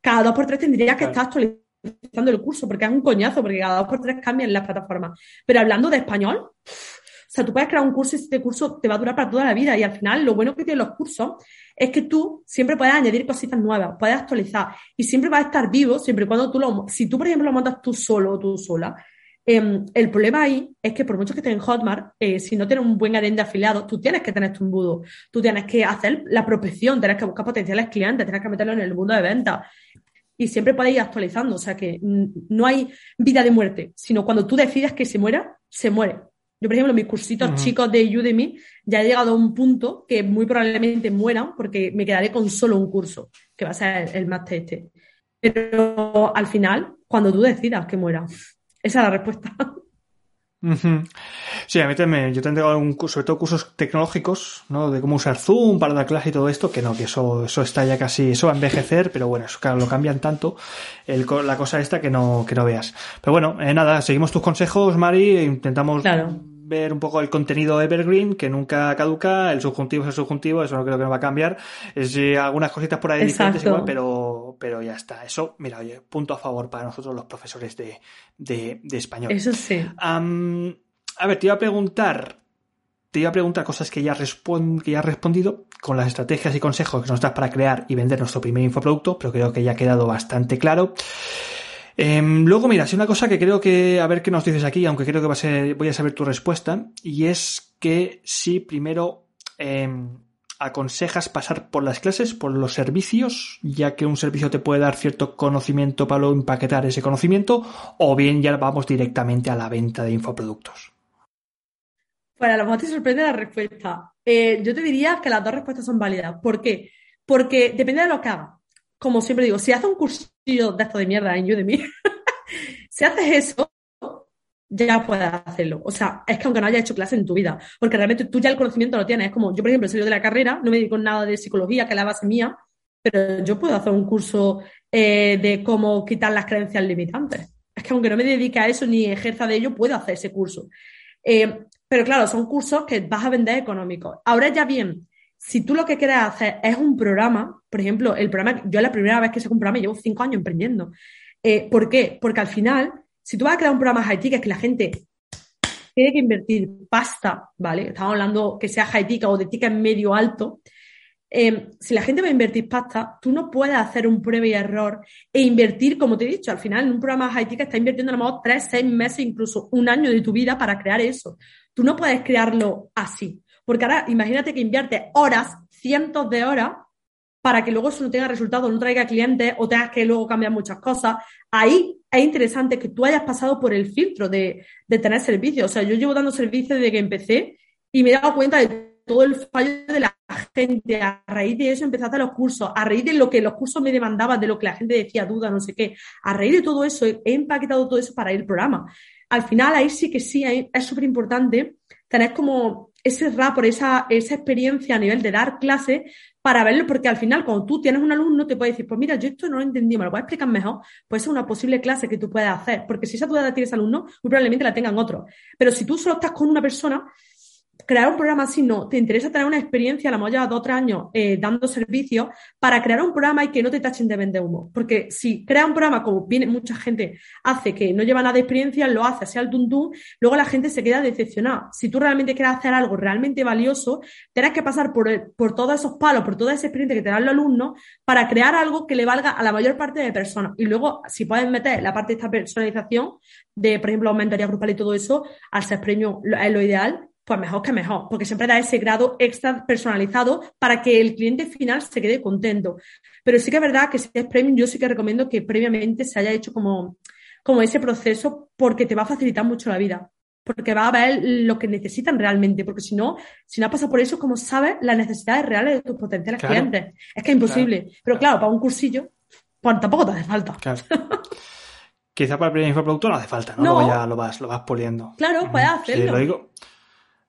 cada dos por tres tendría que estar actualizando el curso, porque es un coñazo, porque cada dos por tres cambian las plataformas. Pero hablando de español, o sea, tú puedes crear un curso y este curso te va a durar para toda la vida. Y al final, lo bueno que tienen los cursos es que tú siempre puedes añadir cositas nuevas, puedes actualizar y siempre va a estar vivo siempre y cuando tú lo. Si tú, por ejemplo, lo montas tú solo o tú sola, em, el problema ahí es que por mucho que estés en Hotmart, eh, si no tienes un buen adende afiliado, tú tienes que tener tu embudo, tú tienes que hacer la prospección, tienes que buscar potenciales clientes, tienes que meterlo en el mundo de venta y siempre puedes ir actualizando. O sea que no hay vida de muerte, sino cuando tú decides que se muera, se muere. Yo, por ejemplo, mis cursitos chicos de Udemy ya he llegado a un punto que muy probablemente mueran porque me quedaré con solo un curso, que va a ser el máster este. Pero al final, cuando tú decidas que muera, esa es la respuesta. Sí, a mí también, yo tendré un, sobre todo cursos tecnológicos, ¿no? De cómo usar Zoom para dar clase y todo esto, que no, que eso, eso está ya casi, eso va a envejecer, pero bueno, eso claro, lo cambian tanto, el, la cosa esta que no, que no veas. Pero bueno, eh, nada, seguimos tus consejos, Mari, e intentamos ver un poco el contenido evergreen, que nunca caduca, el subjuntivo es el subjuntivo, eso no creo que no va a cambiar. Es, eh, algunas cositas por ahí diferentes igual, pero, pero ya está. Eso, mira, oye, punto a favor para nosotros los profesores de, de, español. Eso sí. a ver, te iba a preguntar, te iba a preguntar cosas que ya, que ya has respondido con las estrategias y consejos que nos das para crear y vender nuestro primer infoproducto, pero creo que ya ha quedado bastante claro. Em, luego, mira, si una cosa que creo que, a ver qué nos dices aquí, aunque creo que voy a saber tu respuesta, y es que si primero em, aconsejas pasar por las clases, por los servicios, ya que un servicio te puede dar cierto conocimiento para luego empaquetar ese conocimiento, o bien ya vamos directamente a la venta de infoproductos. Bueno, a lo mejor te sorprende la respuesta. Eh, yo te diría que las dos respuestas son válidas. ¿Por qué? Porque depende de lo que hagas como siempre digo, si haces un cursillo de esto de mierda en Udemy, si haces eso, ya puedes hacerlo. O sea, es que aunque no hayas hecho clase en tu vida, porque realmente tú ya el conocimiento lo tienes. Es como, yo por ejemplo, salido de la carrera, no me dedico nada de psicología, que es la base mía, pero yo puedo hacer un curso eh, de cómo quitar las creencias limitantes. Es es que aunque no me dedique a eso ni ejerza de ello, puedo hacer ese curso. Eh, pero claro, son cursos que vas a vender económicos. Ahora ya bien, si tú lo que quieres hacer es un programa, por ejemplo, el programa, yo la primera vez que saco un programa llevo cinco años emprendiendo. Eh, ¿Por qué? Porque al final, si tú vas a crear un programa high ticket que la gente tiene que invertir pasta, ¿vale? Estamos hablando que sea high ticket o de ticket medio alto. Eh, si la gente va a invertir pasta, tú no puedes hacer un prueba y error e invertir, como te he dicho, al final en un programa high ticket está invirtiendo a lo mejor tres, seis meses, incluso un año de tu vida para crear eso. Tú no puedes crearlo así. Porque ahora imagínate que invierte horas, cientos de horas, para que luego eso no tenga resultados, no traiga clientes o tengas que luego cambiar muchas cosas. Ahí es interesante que tú hayas pasado por el filtro de, tener servicios. O sea, yo llevo dando servicios desde que empecé y me he dado cuenta de todo el fallo de la gente. A raíz de eso empecé a hacer los cursos, a raíz de lo que los cursos me demandaban, de lo que la gente decía, duda, no sé qué. A raíz de todo eso, he empaquetado todo eso para el programa. Al final, ahí sí que sí, es súper importante tener como ese rapport, esa, esa experiencia a nivel de dar clase para verlo, porque al final, cuando tú tienes un alumno, te puede decir, pues mira, yo esto no lo entendí, me lo voy a explicar mejor, pues es una posible clase que tú puedes hacer, porque si esa duda la tienes alumno, muy probablemente la tengan otros. Pero si tú solo estás con una persona, crear un programa así no, te interesa tener una experiencia, a lo mejor ya dos o tres años eh, dando servicios, para crear un programa y que no te tachen de vender humo. Porque si crea un programa, como viene mucha gente hace, que no lleva nada de experiencia, lo hace así al tuntún, luego la gente se queda decepcionada. Si tú realmente quieres hacer algo realmente valioso, tienes que pasar por, por todos esos palos, por toda esa experiencia que te dan los alumnos, para crear algo que le valga a la mayor parte de personas. Y luego, si puedes meter la parte de esta personalización, de, por ejemplo, mentoría grupal y todo eso, al ser premio es lo ideal, pues mejor que mejor, porque siempre da ese grado extra personalizado para que el cliente final se quede contento. Pero sí que es verdad que si es premium, yo sí que recomiendo que previamente se haya hecho como, como ese proceso porque te va a facilitar mucho la vida. Porque va a ver lo que necesitan realmente, porque si no, si no pasa por eso, como sabes las necesidades reales de tus potenciales clientes? Es que es imposible. Pero claro, para un cursillo, pues tampoco te hace falta. Quizá para el primer infoproducto no hace falta, ¿no? Luego ya lo vas, lo vas poliendo. Claro, puedes hacerlo. lo digo,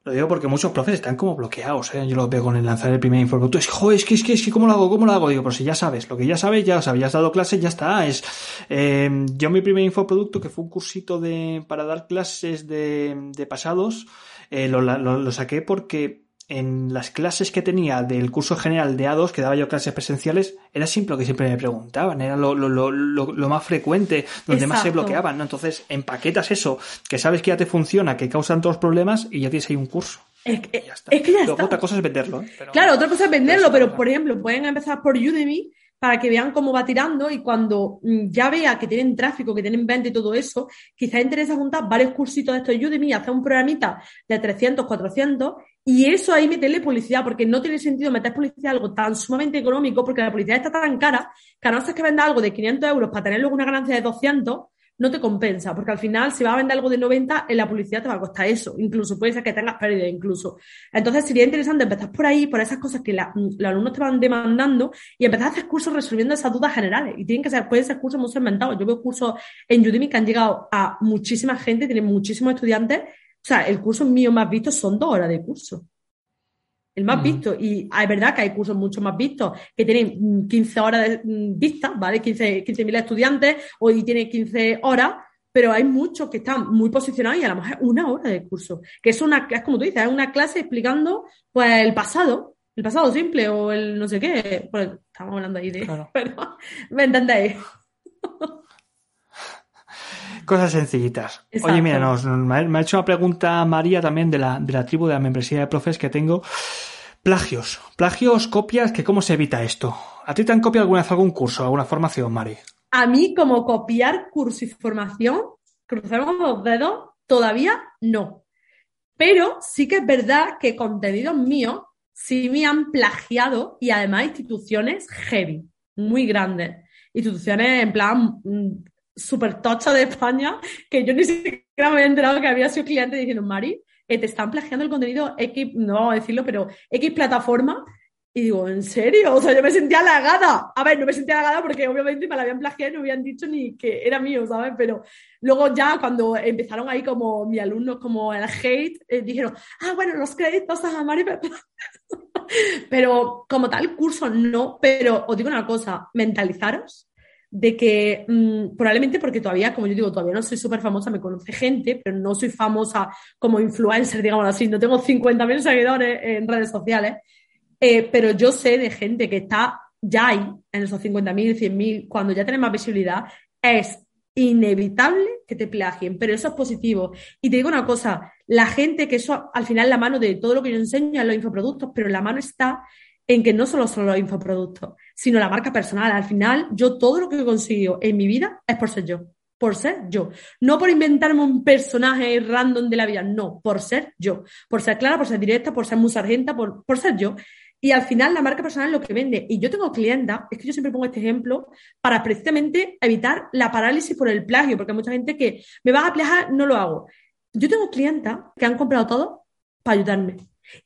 lo digo porque muchos profes están como bloqueados, ¿eh? Yo los veo con el lanzar el primer infoproducto. Es, joder, es que, es que, es que, ¿cómo lo hago? ¿Cómo lo hago? Digo, pero si ya sabes, lo que ya sabes, ya ya has dado clases, ya está. Es, eh, yo mi primer infoproducto, que fue un cursito de, para dar clases de, de pasados, eh, lo, lo saqué porque en las clases que tenía del curso general de A2, que daba yo clases presenciales, era simple lo que siempre me preguntaban, era lo, lo, lo, lo más frecuente, donde más se bloqueaban, ¿no? Entonces, empaquetas eso, que sabes que ya te funciona, que causan todos los problemas, y ya tienes ahí un curso. Es que ya está. Es que ya Luego, otra cosa es venderlo. ¿eh? Pero, claro, otra cosa es venderlo, pero por ejemplo, pueden empezar por Udemy para que vean cómo va tirando y cuando mm, ya vea que tienen tráfico, que tienen venta y todo eso, quizás interesa juntar varios cursitos de estos Udemy, hacer un programita de 300, 400 y eso ahí meterle publicidad, porque no tiene sentido meter publicidad algo tan sumamente económico, porque la publicidad está tan cara que a no ser que venda algo de 500 euros para tener luego una ganancia de 200, no te compensa, porque al final si vas a vender algo de 90, en la publicidad te va a costar eso, incluso puede ser que tengas pérdida incluso. Entonces sería interesante empezar por ahí, por esas cosas que la, los alumnos te van demandando y empezar a hacer cursos resolviendo esas dudas generales. Y tienen que ser, pueden ser cursos muy segmentados. Yo veo cursos en Udemy que han llegado a muchísima gente, tienen muchísimos estudiantes o sea, el curso mío más visto son dos horas de curso. El más visto. Y es verdad que hay cursos mucho más vistos que tienen 15 horas de mm, vista, ¿vale? 15.000 15 estudiantes o y tiene 15 horas, pero hay muchos que están muy posicionados y a lo mejor una hora de curso. Que es una, es como tú dices, es una clase explicando pues el pasado, el pasado simple o el no sé qué. Pues estamos hablando ahí de. Pero, ¿me entendéis? Cosas sencillitas. Oye, mira, nos, me ha hecho una pregunta María también de la, de la tribu de la membresía de profes que tengo. Plagios. Plagios, copias, que cómo se evita esto. ¿A ti te han copiado alguna vez algún curso, alguna formación, Mari? A mí, como copiar curso y formación, cruzamos los dedos, todavía no. Pero sí que es verdad que contenidos míos sí me han plagiado y además instituciones heavy, muy grandes. Instituciones en plan mm, súper tocha de España, que yo ni siquiera me había enterado que había sido cliente diciendo, Mari, eh, te están plagiando el contenido X, no vamos a decirlo, pero X plataforma. Y digo, ¿en serio? O sea, yo me sentía halagada. A ver, no me sentía halagada porque obviamente me la habían plagiado y no habían dicho ni que era mío, ¿sabes? Pero luego ya cuando empezaron ahí como mis alumnos, como el hate, eh, dijeron, ah, bueno, los créditos a Mari. pero como tal curso no, pero os digo una cosa, mentalizaros de que mm, probablemente porque todavía, como yo digo, todavía no soy súper famosa, me conoce gente, pero no soy famosa como influencer, digamos así, no tengo 50.000 seguidores en redes sociales, eh, pero yo sé de gente que está ya ahí, en esos 50.000, 100.000, cuando ya tienes más visibilidad, es inevitable que te plagien, pero eso es positivo. Y te digo una cosa, la gente que eso al final la mano de todo lo que yo enseño es los infoproductos, pero la mano está en que no solo son los infoproductos, sino la marca personal. Al final, yo todo lo que he conseguido en mi vida es por ser yo, por ser yo. No por inventarme un personaje random de la vida, no, por ser yo. Por ser clara, por ser directa, por ser muy sargenta, por, por ser yo. Y al final la marca personal es lo que vende. Y yo tengo clientas, es que yo siempre pongo este ejemplo, para precisamente evitar la parálisis por el plagio, porque hay mucha gente que me va a plagiar, no lo hago. Yo tengo clientas que han comprado todo para ayudarme.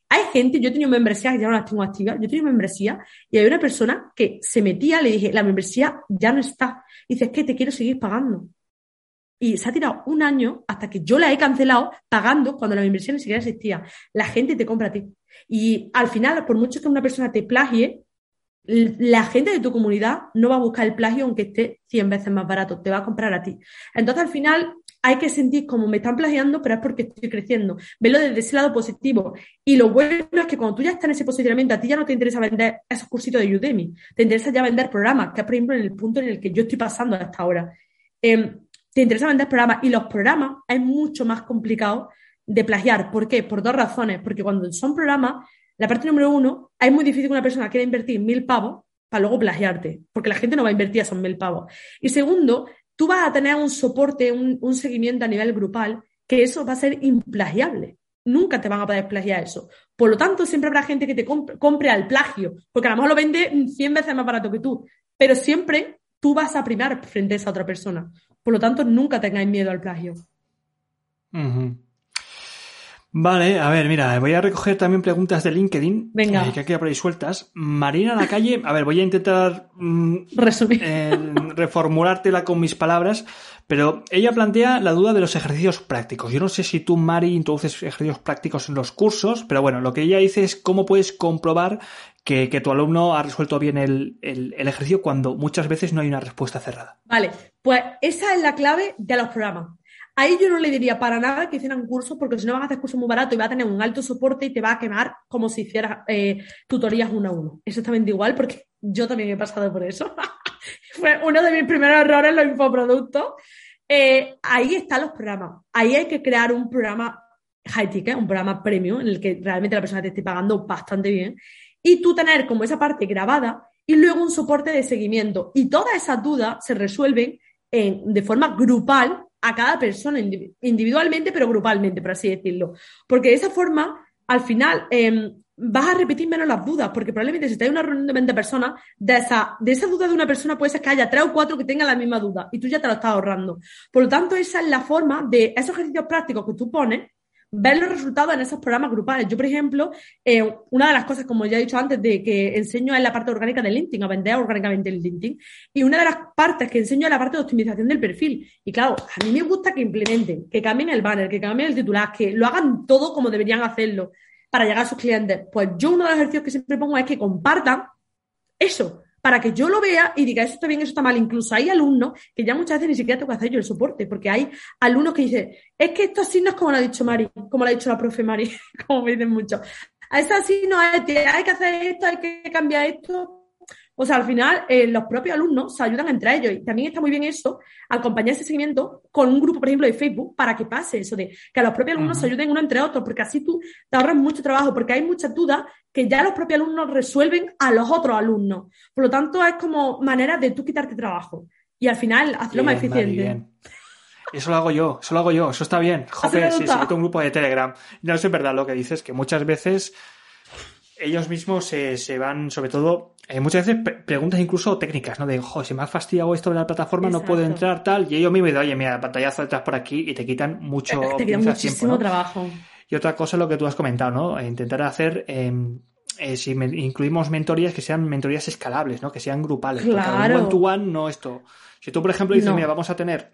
Hay gente, yo he tenido membresías que ya no las tengo activas, yo he tenido membresía y hay una persona que se metía, le dije, la membresía ya no está. Dice, es que te quiero seguir pagando. Y se ha tirado un año hasta que yo la he cancelado pagando cuando la membresía ni siquiera existía. La gente te compra a ti. Y al final, por mucho que una persona te plagie, la gente de tu comunidad no va a buscar el plagio aunque esté 100 veces más barato, te va a comprar a ti. Entonces, al final, hay que sentir como me están plagiando, pero es porque estoy creciendo. Verlo desde ese lado positivo. Y lo bueno es que cuando tú ya estás en ese posicionamiento, a ti ya no te interesa vender esos cursitos de Udemy, te interesa ya vender programas, que es, por ejemplo, en el punto en el que yo estoy pasando hasta ahora. Em, te interesa vender programas y los programas es mucho más complicado de plagiar. ¿Por qué? Por dos razones. Porque cuando son programas, la parte número uno, es muy difícil que una persona quiera invertir mil pavos para luego plagiarte, porque la gente no va a invertir esos mil pavos. Y segundo, tú vas a tener un soporte, un, seguimiento a nivel grupal, que eso va a ser implagiable. Nunca te van a poder plagiar eso. Por lo tanto, siempre habrá gente que te compre, al plagio, porque a lo mejor lo vende 100 veces más barato que tú, pero siempre tú vas a primar frente a esa otra persona. Por lo tanto, nunca tengáis miedo al plagio. Vale, a ver, mira, voy a recoger también preguntas de LinkedIn. Venga. Eh, que aquí por ahí sueltas. Marina la calle, a ver, voy a intentar mm, resumir. Eh, reformulártela con mis palabras, pero ella plantea la duda de los ejercicios prácticos. Yo no sé si tú, Mari, introduces ejercicios prácticos en los cursos, pero bueno, lo que ella dice es cómo puedes comprobar que, tu alumno ha resuelto bien el, el ejercicio cuando muchas veces no hay una respuesta cerrada. Vale, pues esa es la clave de los programas. Ahí yo no le diría para nada que hicieran cursos, porque si no van a hacer cursos muy baratos y va a tener un alto soporte y te va a quemar como si hicieras eh, tutorías uno a uno. Exactamente igual, porque yo también he pasado por eso. Fue uno de mis primeros errores los infoproductos. Eh, ahí están los programas. Ahí hay que crear un programa high ticket, un programa premium, en el que realmente la persona te esté pagando bastante bien. Y tú tener como esa parte grabada y luego un soporte de seguimiento. Y todas esas dudas se resuelven de forma grupal a cada persona individualmente, pero grupalmente, por así decirlo. Porque de esa forma, al final, em, vas a repetir menos las dudas, porque probablemente si estás en una reunión de 20 personas, de esa, de esa duda de una persona puede ser que haya tres o cuatro que tengan la misma duda y tú ya te lo estás ahorrando. Por lo tanto, esa es la forma de esos ejercicios prácticos que tú pones, ver los resultados en esos programas grupales. Yo, por ejemplo, eh, una de las cosas, como ya he dicho antes, de que enseño es la parte orgánica del LinkedIn, a vender orgánicamente el LinkedIn. Y una de las partes que enseño es la parte de optimización del perfil. Y claro, a mí me gusta que implementen, que cambien el banner, que cambien el titular, que lo hagan todo como deberían hacerlo para llegar a sus clientes. Pues yo uno de los ejercicios que siempre pongo es que compartan eso para que yo lo vea y diga, eso está bien, eso está mal. Incluso hay alumnos que ya muchas veces ni siquiera tengo que hacer yo el soporte, porque hay alumnos que dicen, es que esto así no es como lo ha dicho Mari, como lo ha dicho la profe Mari, como me dicen mucho. A eso así no es, hay que hacer esto, hay que cambiar esto, o sea, al final, eh, los propios alumnos se ayudan entre ellos. Y también está muy bien eso, acompañar ese seguimiento con un grupo, por ejemplo, de Facebook, para que pase eso de que a los propios alumnos se ayuden uno entre otros, porque así tú te ahorras mucho trabajo, porque hay muchas dudas que ya los propios alumnos resuelven a los otros alumnos. Por lo tanto, es como manera de tú quitarte trabajo. Y al final, hacerlo más eficiente. Eso lo hago yo, eso lo hago yo, eso está bien. Joder, sí, sí, un grupo de Telegram. No, eso es verdad lo que dices, que muchas veces ellos mismos se, se van, sobre todo, eh, muchas veces preguntas incluso técnicas, ¿no? De, joder, si me ha fastidiado esto de la plataforma, no puedo entrar, tal. Y ellos mismos dicen, oye, mira, pantallazo detrás por aquí y te quitan mucho te muchísimo trabajo. Y otra cosa es lo que tú has comentado, ¿no? Intentar hacer, em, eh, si incluimos mentorías, que sean mentorías escalables, ¿no? Que sean grupales. Claro. Porque one to one no esto. Si tú, por ejemplo, dices, mira, vamos a tener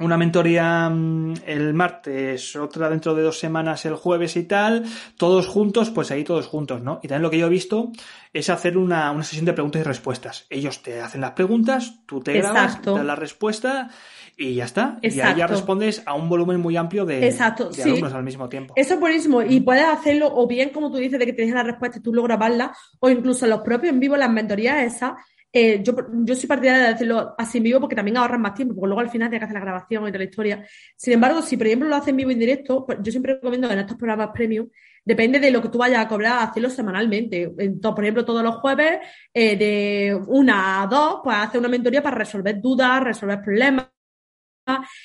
una mentoría mm, el martes, otra dentro de dos semanas el jueves y tal, todos juntos, pues ahí todos juntos, ¿no? Y también lo que yo he visto es hacer una, una sesión de preguntas y respuestas. Ellos te hacen las preguntas, tú te grabas, te das la respuesta y ya está. Y ahí ya respondes a un volumen muy amplio de, Exacto. alumnos al mismo tiempo. Eso es buenísimo. Y puedes hacerlo, o bien, como tú dices, de que tienes la respuesta y tú logras grabarla, o incluso los propios en vivo, las mentorías esas, eh, yo, yo soy partidaria de hacerlo así en vivo porque también ahorran más tiempo, porque luego al final tienes que hacer la grabación y toda la historia. Sin embargo, si por ejemplo lo haces en vivo en directo, pues yo siempre recomiendo en estos programas premium, depende de lo que tú vayas a cobrar, hacerlo semanalmente. Entonces, por ejemplo, todos los jueves, eh, de una a dos, pues hacer una mentoría para resolver dudas, resolver problemas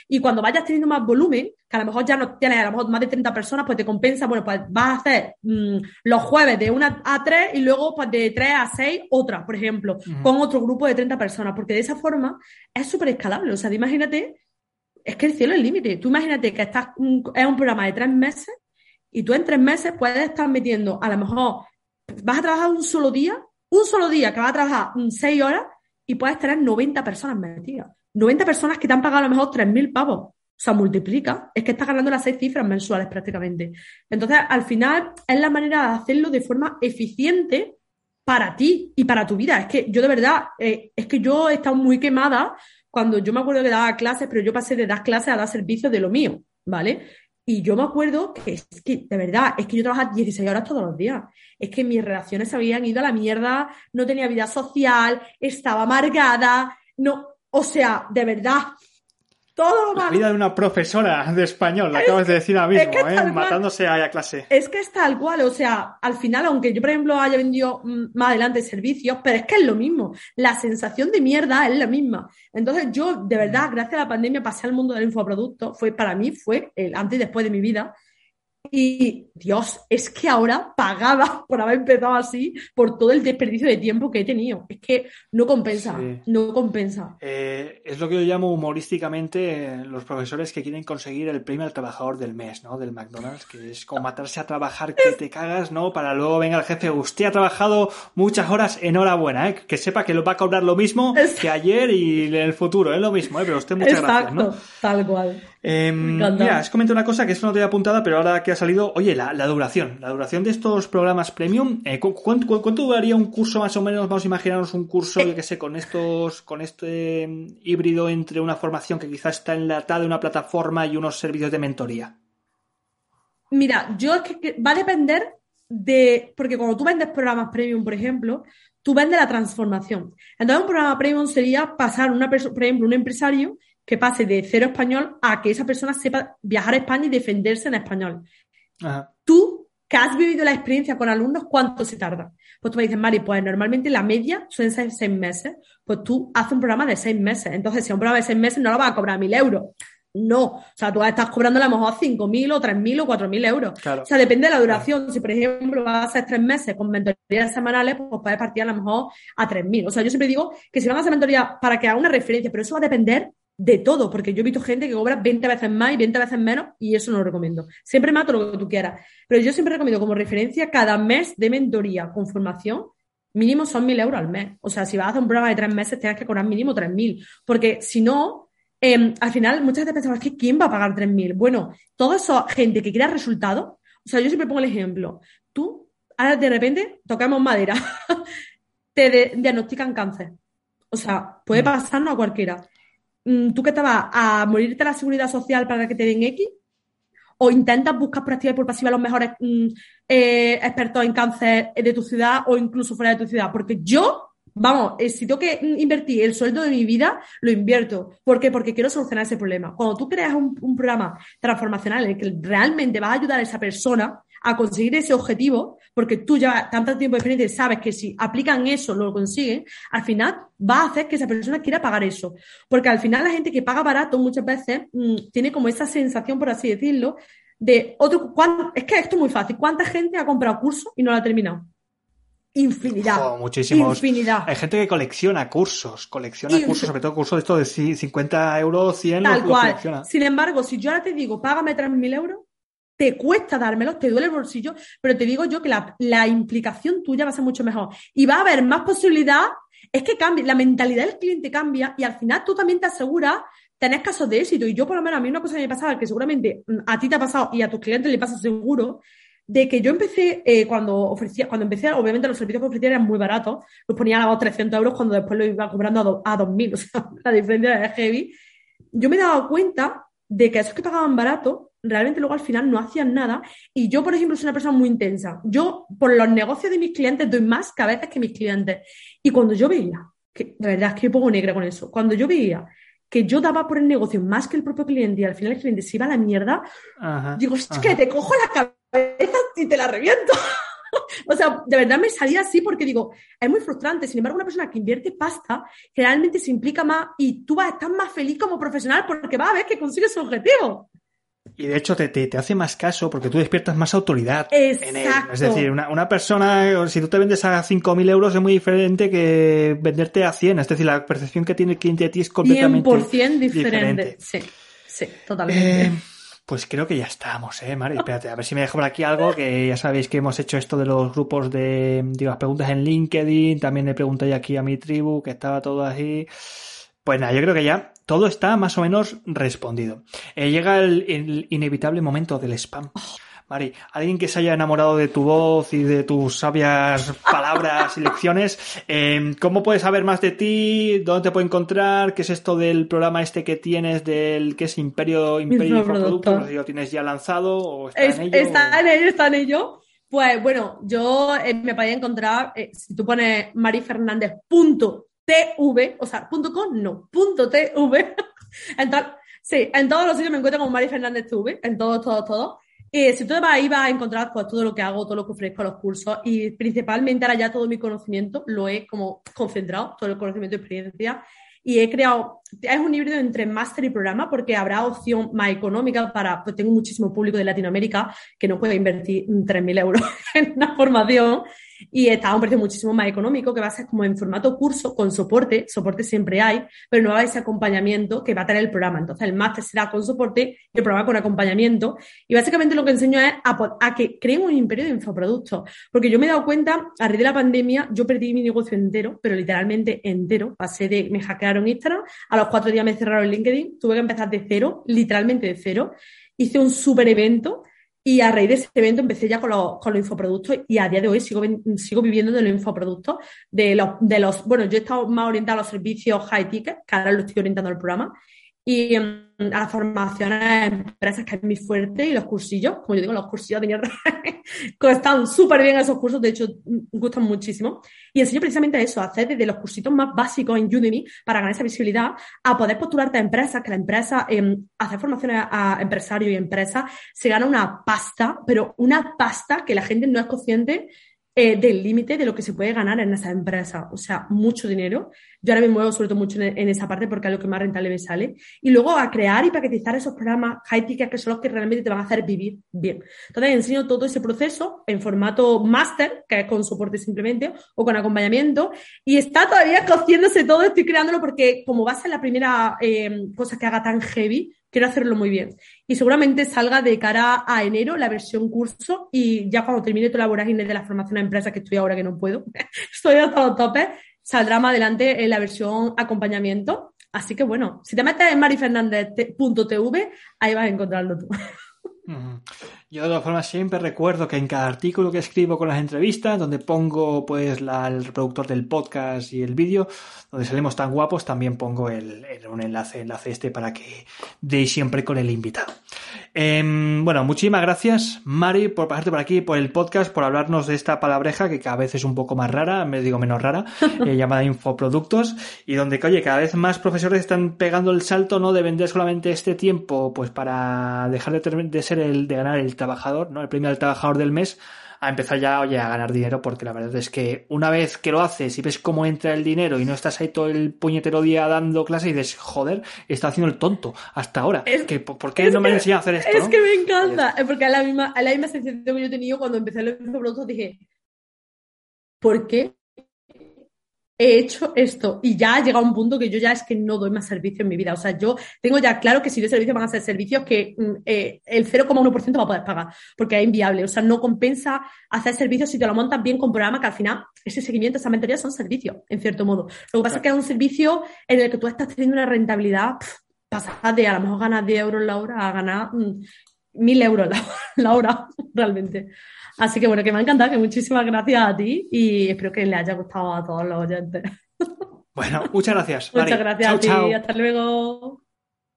y cuando vayas teniendo más volumen, que a lo mejor ya no tienes a lo mejor más de 30 personas, pues te compensa, bueno, pues vas a hacer mm, los jueves de 1 a 3 y luego pues de 3 a 6 otra, por ejemplo, con otro grupo de 30 personas, porque de esa forma es súper escalable. O sea, imagínate, es que el cielo es el límite. Tú imagínate que estás, es un programa de tres meses y tú en tres meses puedes estar metiendo, a lo mejor vas a trabajar un solo día, un solo día que vas a trabajar 6 horas y puedes tener 90 personas metidas. 90 personas que te han pagado a lo mejor 3.000 pavos. O sea, multiplica. Es que estás ganando las seis cifras mensuales prácticamente. Entonces, al final, es la manera de hacerlo de forma eficiente para ti y para tu vida. Es que yo de verdad, eh, es que yo he estado muy quemada cuando yo me acuerdo que daba clases, pero yo pasé de dar clases a dar servicios de lo mío, ¿vale? Y yo me acuerdo que es que, de verdad, es que yo trabajaba 16 horas todos los días. Es que mis relaciones se habían ido a la mierda, no tenía vida social, estaba amargada, no, o sea, de verdad, todo La vida de una profesora de español, lo acabas de decir ahora mismo, ¿eh? matándose a la clase. Es que es tal cual, o sea, al final, aunque yo, por ejemplo, haya vendido mm, más adelante servicios, pero es que es lo mismo. La sensación de mierda es la misma. Entonces, yo, de verdad, mm. gracias a la pandemia, pasé al mundo del infoproducto. Fue, para mí, fue el antes y después de mi vida. Y Dios, es que ahora pagaba por haber empezado así por todo el desperdicio de tiempo que he tenido. Es que no compensa, no compensa. Eh, es lo que yo llamo humorísticamente eh, los profesores que quieren conseguir el premio al trabajador del mes, ¿no? Del McDonald's, que es como matarse a trabajar que te cagas, ¿no? Para luego venga el jefe, usted ha trabajado muchas horas, enhorabuena, ¿eh? Que sepa que lo va a cobrar lo mismo que ayer y en el futuro, es lo mismo, ¿eh? Pero usted muchas gracias, ¿no? Tal cual. Eh, mira, has comentado una cosa que esto no te había apuntada, pero ahora que ha salido, oye, la, duración, la duración de estos programas premium, eh, ¿cuánto, duraría un curso más o menos? Vamos a imaginarnos un curso, yo que sé, con estos, con este mm, híbrido entre una formación que quizás está enlatada en una plataforma y unos servicios de mentoría. Mira, yo es que va a depender de, porque cuando tú vendes programas premium, por ejemplo, tú vendes la transformación. Entonces, un programa premium sería pasar, una por ejemplo, un empresario que pase de cero español a que esa persona sepa viajar a España y defenderse en español. Tú, que has vivido la experiencia con alumnos, ¿cuánto se tarda? Pues tú me dices, Mari, pues normalmente la media suelen ser seis meses. Pues tú haces un programa de seis meses. Entonces, si un programa de seis meses no lo vas a cobrar mil euros. No, o sea, tú estás cobrando a lo mejor 5.000 o 3.000 o 4.000 euros. O sea, depende de la duración. Si, por ejemplo, vas a hacer tres meses con mentorías semanales, pues puedes partir a lo mejor a 3.000. O sea, yo siempre digo que si van a hacer mentoría para que haga una referencia, pero eso va a depender de todo, porque yo he visto gente que cobra 20 veces más y 20 veces menos y eso no lo recomiendo. Siempre mato lo que tú quieras, pero yo siempre recomiendo como referencia cada mes de mentoría con formación, mínimo son 1.000 euros al mes. O sea, si vas a hacer un programa de tres meses, tienes que cobrar mínimo 3.000, porque si no, em, al final muchas veces pensamos que ¿quién va a pagar 3.000? Bueno, toda esa gente que quiera resultados, o sea, yo siempre pongo el ejemplo, tú, ahora de repente, tocamos madera, te diagnostican cáncer. O sea, puede mm. pasarnos a cualquiera ¿tú qué te vas a morirte la seguridad social para que te den X? ¿O intentas buscar por activa y por pasiva los mejores mm, eh, expertos en cáncer de tu ciudad o incluso fuera de tu ciudad? Porque yo, vamos, eh, si tengo que invertir el sueldo de mi vida, lo invierto. ¿Por qué? Porque quiero solucionar ese problema. Cuando tú creas un, un programa transformacional en el que realmente vas a ayudar a esa persona a conseguir ese objetivo, porque tú ya tanto tiempo de experiencia y sabes que si aplican eso, lo consiguen, al final va a hacer que esa persona quiera pagar eso. Porque al final la gente que paga barato muchas veces mm, tiene como esa sensación, por así decirlo, de otro. Es que esto es muy fácil. ¿Cuánta gente ha comprado curso y no lo ha terminado? Infinidad. muchísimos. Infinidad. Hay gente que colecciona cursos, colecciona cursos, sobre todo cursos de esto de 50 euros, 100 Tal cual. Sin embargo, si yo ahora te digo, págame 3.000 euros, te cuesta dármelos, te duele el bolsillo, pero te digo yo que la, implicación tuya va a ser mucho mejor. Y va a haber más posibilidad, es que cambia, la mentalidad del cliente cambia y al final tú también te aseguras tenés casos de éxito. Y yo, por lo menos, a mí una cosa que me pasaba, que seguramente mm, a ti te ha pasado y a tus clientes le pasa seguro, de que yo empecé, eh, cuando ofrecía, cuando empecé, obviamente los servicios que ofrecía eran muy baratos, los ponía a los 300 euros cuando después lo iba cobrando a, 2.000, o sea, la diferencia es heavy. Yo me he dado cuenta de que esos que pagaban barato, realmente luego al final no hacían nada. Y yo, por ejemplo, soy una persona muy intensa. Yo, por los negocios de mis clientes, doy más veces que mis clientes. Y cuando yo veía, que de verdad es que yo pongo negra con eso, cuando yo veía que yo daba por el negocio más que el propio cliente y al final el cliente se iba a la mierda, digo, es que te cojo la cabeza y te la reviento. o sea, de verdad me salía así porque digo, es muy frustrante. Sin embargo, una persona que invierte pasta generalmente se implica más y tú vas a estar más feliz como profesional porque va a ver que consigues su objetivo. Y de hecho te, te, hace más caso porque tú despiertas más autoridad en él. Es decir, una, una persona, si tú te vendes a 5.000 euros es muy diferente que venderte a 100. Es decir, la percepción que tiene el cliente de ti es completamente 100% diferente. diferente. Sí, sí, totalmente. Eh, pues creo que ya estamos, ¿eh, Mari? Espérate, a ver si me dejo por aquí algo, que ya sabéis que hemos hecho esto de los grupos de, digo, las preguntas en LinkedIn, también le pregunté aquí a mi tribu, que estaba todo así. Pues nada, yo creo que ya todo está más o menos respondido. Eh, llega el, inevitable momento del spam. Mari, alguien que se haya enamorado de tu voz y de tus sabias palabras y lecciones, eh, ¿cómo puedes saber más de ti? ¿Dónde te puede encontrar? ¿Qué es esto del programa este que tienes del que es Imperio, Imperio Infoproductos? No sé si lo tienes ya lanzado o está en ello. Está en ello, está en ello. Pues bueno, yo eh, me podía encontrar, si tú pones punto TV, o sea, punto .com, no, punto .tv. sí, en todos los sitios me encuentro como Mari Fernández TV, en todos, todos, todos. Y si tú vas ahí vas a encontrar pues, todo lo que hago, todo lo que ofrezco, los cursos y principalmente ahora ya todo mi conocimiento lo he como concentrado, todo el conocimiento y experiencia y he creado, es un híbrido entre máster y programa porque habrá opción más económica para, pues tengo muchísimo público de Latinoamérica que no puede invertir 3.000 euros en una formación y está a un precio muchísimo más económico que va a ser como en formato curso con soporte, soporte siempre hay, pero no va a ese acompañamiento que va a tener el programa. Entonces el máster será con soporte y el programa con acompañamiento. Y básicamente lo que enseño es a, que creen un imperio de infoproductos, porque yo me he dado cuenta, a raíz de la pandemia, yo perdí mi negocio entero, pero literalmente entero. Pasé de, me hackearon Instagram, a los cuatro días me cerraron LinkedIn, tuve que empezar de cero, literalmente de cero. Hice un super evento y a raíz de ese evento empecé ya con los, con los infoproductos y a día de hoy sigo, sigo viviendo de los infoproductos, de los, de los, bueno, yo he estado más orientada a los servicios high ticket, que ahora lo estoy orientando al programa, y mm, a las formaciones a empresas, que es muy fuerte, y los cursillos, como yo digo, los cursillos de mierda, están súper bien esos cursos, de hecho, mm, gustan muchísimo. Y enseño precisamente eso, hacer desde los cursitos más básicos en Udemy para ganar esa visibilidad, a poder postularte a empresas, que la empresa, eh, hacer formaciones a empresarios y empresas, se gana una pasta, pero una pasta que la gente no es consciente eh, del límite de lo que se puede ganar en esa empresa. O sea, mucho dinero. Yo ahora me muevo sobre todo mucho en, esa parte porque es lo que más rentable me sale. Y luego a crear y paquetizar esos programas high ticket que son los que realmente te van a hacer vivir bien. Entonces enseño todo ese proceso en formato máster, que es con soporte simplemente, o con acompañamiento. Y está todavía cociéndose todo, estoy creándolo porque como va a ser la primera eh, cosa que haga tan heavy, quiero hacerlo muy bien. Y seguramente salga de cara a enero la versión curso y ya cuando termine toda la vorágine de la formación a empresa que estoy ahora que no puedo, estoy hasta los topes, saldrá más adelante en la versión acompañamiento. Así que bueno, si te metes en marifernandez.tv, ahí vas a encontrarlo tú. Yo de todas formas siempre recuerdo que en cada artículo que escribo con las entrevistas, donde pongo pues el reproductor del podcast y el vídeo, donde salimos tan guapos, también pongo el, un enlace, enlace este para que deis siempre con el invitado. Em, bueno, muchísimas gracias, Mari, por pasarte por aquí, por el podcast, por hablarnos de esta palabreja que cada vez es un poco más rara, me digo menos rara, eh, llamada infoproductos, y donde, oye, cada vez más profesores están pegando el salto, ¿no? De vender solamente este tiempo, pues para dejar de, de ser el, de ganar el trabajador, ¿no? El premio al trabajador del mes, a empezar ya, oye, a ganar dinero, porque la verdad es que una vez que lo haces y ves cómo entra el dinero y no estás ahí todo el puñetero día dando clase y dices, joder, está haciendo el tonto hasta ahora. Es, que, ¿Por qué no me han enseñado a hacer esto? Es que me encanta, porque a la misma, a la misma sensación que yo he tenido cuando empecé los productos dije, ¿por qué he hecho esto y ya ha llegado un punto que yo ya es que no doy más servicio en mi vida. O sea, yo tengo ya claro que si doy servicio van a ser servicios que mm, eh, el 0,1% va a poder pagar, porque es inviable. O sea, no compensa hacer servicios si te lo montas bien con programa, que al final ese seguimiento, esa mentoría son servicios, en cierto modo. Lo que pasa es que es un servicio en el que tú estás teniendo una rentabilidad pasar de a lo mejor ganar 10 euros la hora a ganar mm, mil euros la, la hora, realmente. Así que bueno, que me ha encantado, que muchísimas gracias a ti y espero que le haya gustado a todos los oyentes. Bueno, muchas gracias. Muchas Mari. gracias Chao, a ti, chao. hasta luego.